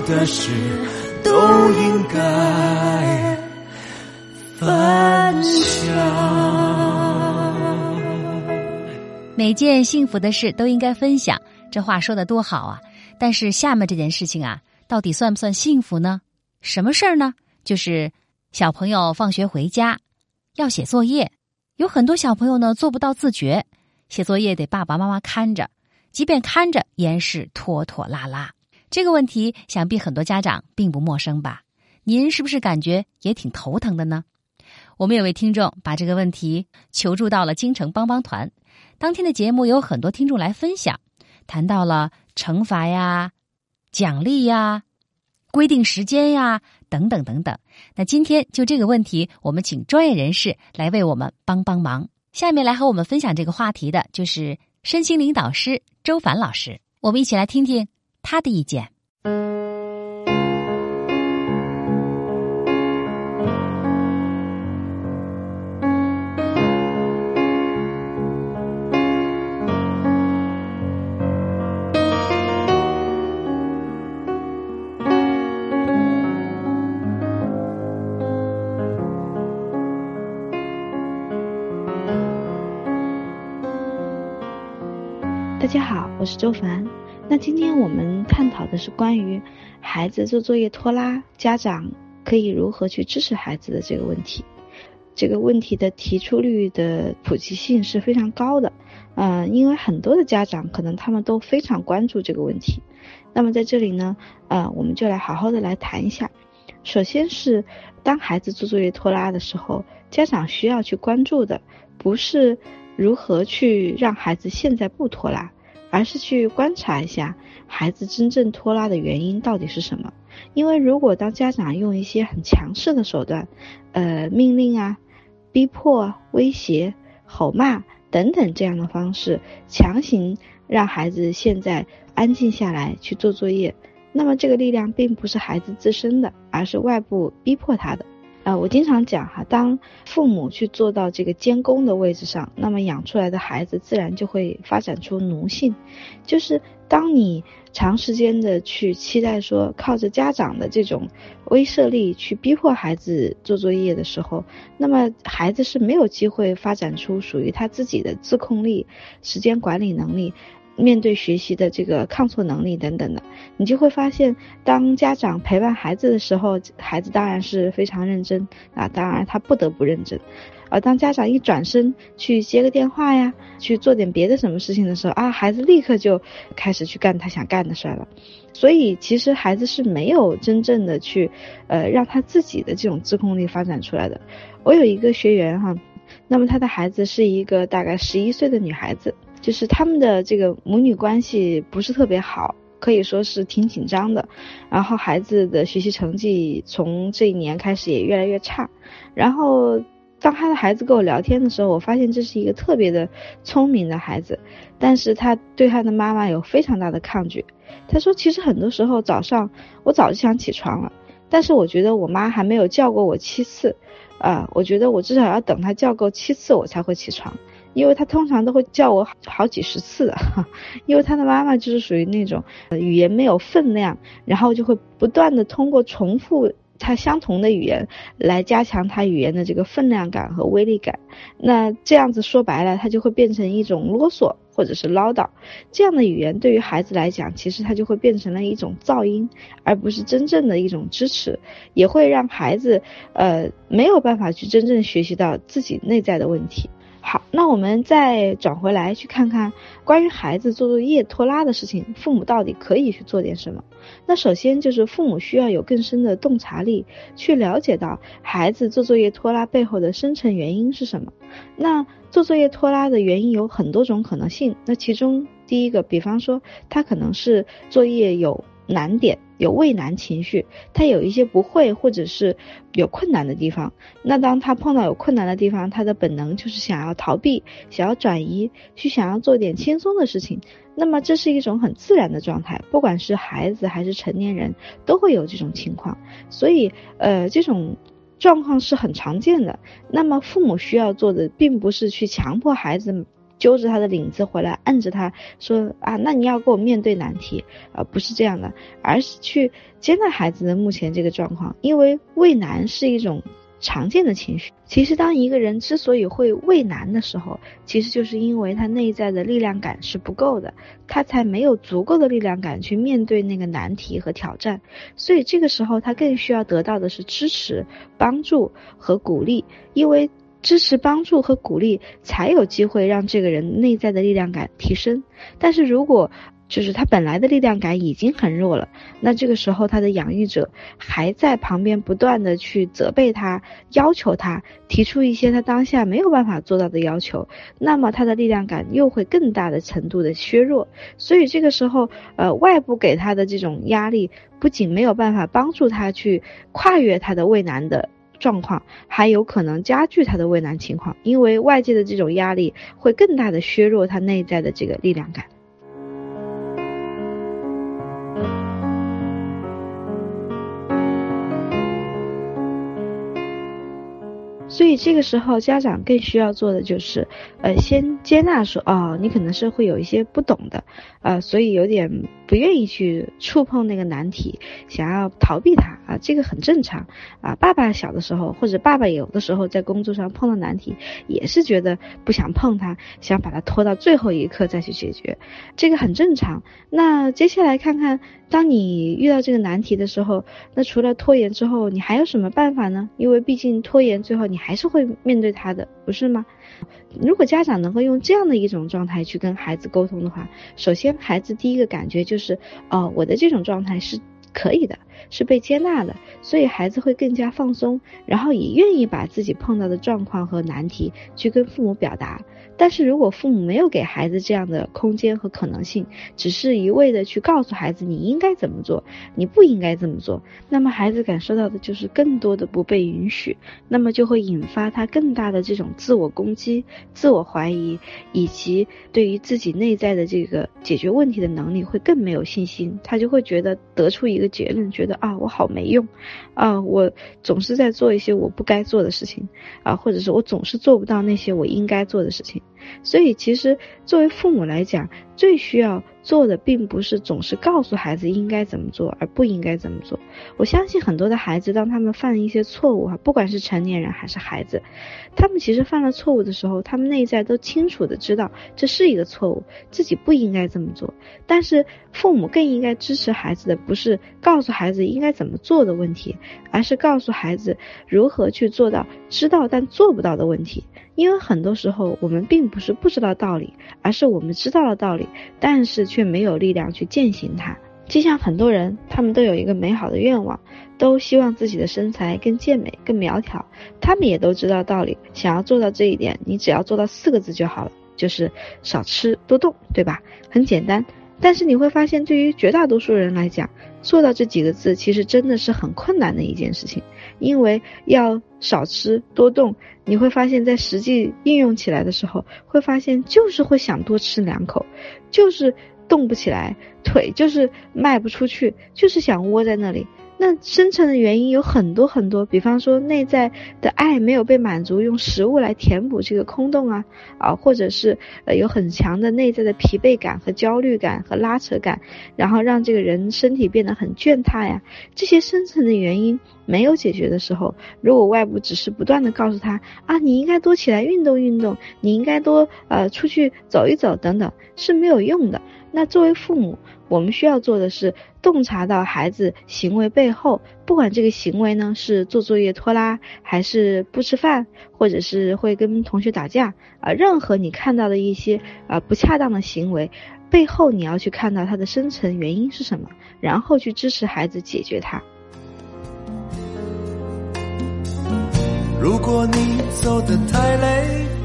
的事都应该分享。每件幸福的事都应该分享，这话说的多好啊！但是下面这件事情啊，到底算不算幸福呢？什么事儿呢？就是小朋友放学回家要写作业，有很多小朋友呢做不到自觉，写作业得爸爸妈妈看着，即便看着也是拖拖拉拉。这个问题想必很多家长并不陌生吧？您是不是感觉也挺头疼的呢？我们有位听众把这个问题求助到了京城帮帮团。当天的节目有很多听众来分享，谈到了惩罚呀、奖励呀、规定时间呀等等等等。那今天就这个问题，我们请专业人士来为我们帮帮忙。下面来和我们分享这个话题的就是身心灵导师周凡老师，我们一起来听听他的意见。大家好，我是周凡。那今天我们探讨的是关于孩子做作业拖拉，家长可以如何去支持孩子的这个问题。这个问题的提出率的普及性是非常高的，嗯，因为很多的家长可能他们都非常关注这个问题。那么在这里呢，呃，我们就来好好的来谈一下。首先是当孩子做作业拖拉的时候，家长需要去关注的不是。如何去让孩子现在不拖拉，而是去观察一下孩子真正拖拉的原因到底是什么？因为如果当家长用一些很强势的手段，呃，命令啊、逼迫、威胁、吼骂等等这样的方式，强行让孩子现在安静下来去做作业，那么这个力量并不是孩子自身的，而是外部逼迫他的。呃，我经常讲哈，当父母去做到这个监工的位置上，那么养出来的孩子自然就会发展出奴性。就是当你长时间的去期待说靠着家长的这种威慑力去逼迫孩子做作业的时候，那么孩子是没有机会发展出属于他自己的自控力、时间管理能力。面对学习的这个抗挫能力等等的，你就会发现，当家长陪伴孩子的时候，孩子当然是非常认真啊，当然他不得不认真。而当家长一转身去接个电话呀，去做点别的什么事情的时候啊，孩子立刻就开始去干他想干的事了。所以其实孩子是没有真正的去呃让他自己的这种自控力发展出来的。我有一个学员哈，那么他的孩子是一个大概十一岁的女孩子。就是他们的这个母女关系不是特别好，可以说是挺紧张的。然后孩子的学习成绩从这一年开始也越来越差。然后当他的孩子跟我聊天的时候，我发现这是一个特别的聪明的孩子，但是他对他的妈妈有非常大的抗拒。他说，其实很多时候早上我早就想起床了，但是我觉得我妈还没有叫过我七次，啊，我觉得我至少要等他叫够七次我才会起床。因为他通常都会叫我好几十次的，因为他的妈妈就是属于那种语言没有分量，然后就会不断的通过重复他相同的语言来加强他语言的这个分量感和威力感。那这样子说白了，他就会变成一种啰嗦或者是唠叨。这样的语言对于孩子来讲，其实他就会变成了一种噪音，而不是真正的一种支持，也会让孩子呃没有办法去真正学习到自己内在的问题。好，那我们再转回来去看看关于孩子做作业拖拉的事情，父母到底可以去做点什么？那首先就是父母需要有更深的洞察力，去了解到孩子做作业拖拉背后的深层原因是什么。那做作业拖拉的原因有很多种可能性，那其中第一个，比方说他可能是作业有。难点有畏难情绪，他有一些不会或者是有困难的地方。那当他碰到有困难的地方，他的本能就是想要逃避，想要转移，去想要做点轻松的事情。那么这是一种很自然的状态，不管是孩子还是成年人都会有这种情况。所以，呃，这种状况是很常见的。那么父母需要做的，并不是去强迫孩子。揪着他的领子回来，摁着他说啊，那你要跟我面对难题。啊，不是这样的，而是去接纳孩子的目前这个状况，因为畏难是一种。常见的情绪，其实当一个人之所以会畏难的时候，其实就是因为他内在的力量感是不够的，他才没有足够的力量感去面对那个难题和挑战，所以这个时候他更需要得到的是支持、帮助和鼓励，因为支持、帮助和鼓励才有机会让这个人内在的力量感提升。但是如果就是他本来的力量感已经很弱了，那这个时候他的养育者还在旁边不断的去责备他、要求他，提出一些他当下没有办法做到的要求，那么他的力量感又会更大的程度的削弱。所以这个时候，呃，外部给他的这种压力，不仅没有办法帮助他去跨越他的畏难的状况，还有可能加剧他的畏难情况，因为外界的这种压力会更大的削弱他内在的这个力量感。所以这个时候，家长更需要做的就是，呃，先接纳说，哦，你可能是会有一些不懂的，呃，所以有点不愿意去触碰那个难题，想要逃避它啊，这个很正常啊。爸爸小的时候，或者爸爸有的时候在工作上碰到难题，也是觉得不想碰它，想把它拖到最后一刻再去解决，这个很正常。那接下来看看，当你遇到这个难题的时候，那除了拖延之后，你还有什么办法呢？因为毕竟拖延最后你。还是会面对他的，不是吗？如果家长能够用这样的一种状态去跟孩子沟通的话，首先孩子第一个感觉就是，哦，我的这种状态是可以的，是被接纳的，所以孩子会更加放松，然后也愿意把自己碰到的状况和难题去跟父母表达。但是如果父母没有给孩子这样的空间和可能性，只是一味的去告诉孩子你应该怎么做，你不应该这么做，那么孩子感受到的就是更多的不被允许，那么就会引发他更大的这种自我攻击、自我怀疑，以及对于自己内在的这个解决问题的能力会更没有信心，他就会觉得得出一个结论，觉觉得啊我好没用，啊我总是在做一些我不该做的事情，啊或者是我总是做不到那些我应该做的事情。所以，其实作为父母来讲，最需要。做的并不是总是告诉孩子应该怎么做，而不应该怎么做。我相信很多的孩子，当他们犯了一些错误哈，不管是成年人还是孩子，他们其实犯了错误的时候，他们内在都清楚的知道这是一个错误，自己不应该这么做。但是父母更应该支持孩子的，不是告诉孩子应该怎么做的问题，而是告诉孩子如何去做到知道但做不到的问题。因为很多时候我们并不是不知道道理，而是我们知道了道理，但是。却没有力量去践行它。就像很多人，他们都有一个美好的愿望，都希望自己的身材更健美、更苗条。他们也都知道道理，想要做到这一点，你只要做到四个字就好了，就是少吃多动，对吧？很简单。但是你会发现，对于绝大多数人来讲，做到这几个字其实真的是很困难的一件事情，因为要少吃多动，你会发现在实际应用起来的时候，会发现就是会想多吃两口，就是。动不起来，腿就是迈不出去，就是想窝在那里。那深层的原因有很多很多，比方说内在的爱没有被满足，用食物来填补这个空洞啊啊，或者是呃有很强的内在的疲惫感和焦虑感和拉扯感，然后让这个人身体变得很倦怠呀。这些深层的原因没有解决的时候，如果外部只是不断的告诉他啊，你应该多起来运动运动，你应该多呃出去走一走等等，是没有用的。那作为父母，我们需要做的是洞察到孩子行为背后，不管这个行为呢是做作业拖拉，还是不吃饭，或者是会跟同学打架啊，任何你看到的一些啊不恰当的行为背后，你要去看到它的深层原因是什么，然后去支持孩子解决它。如果你走得太累。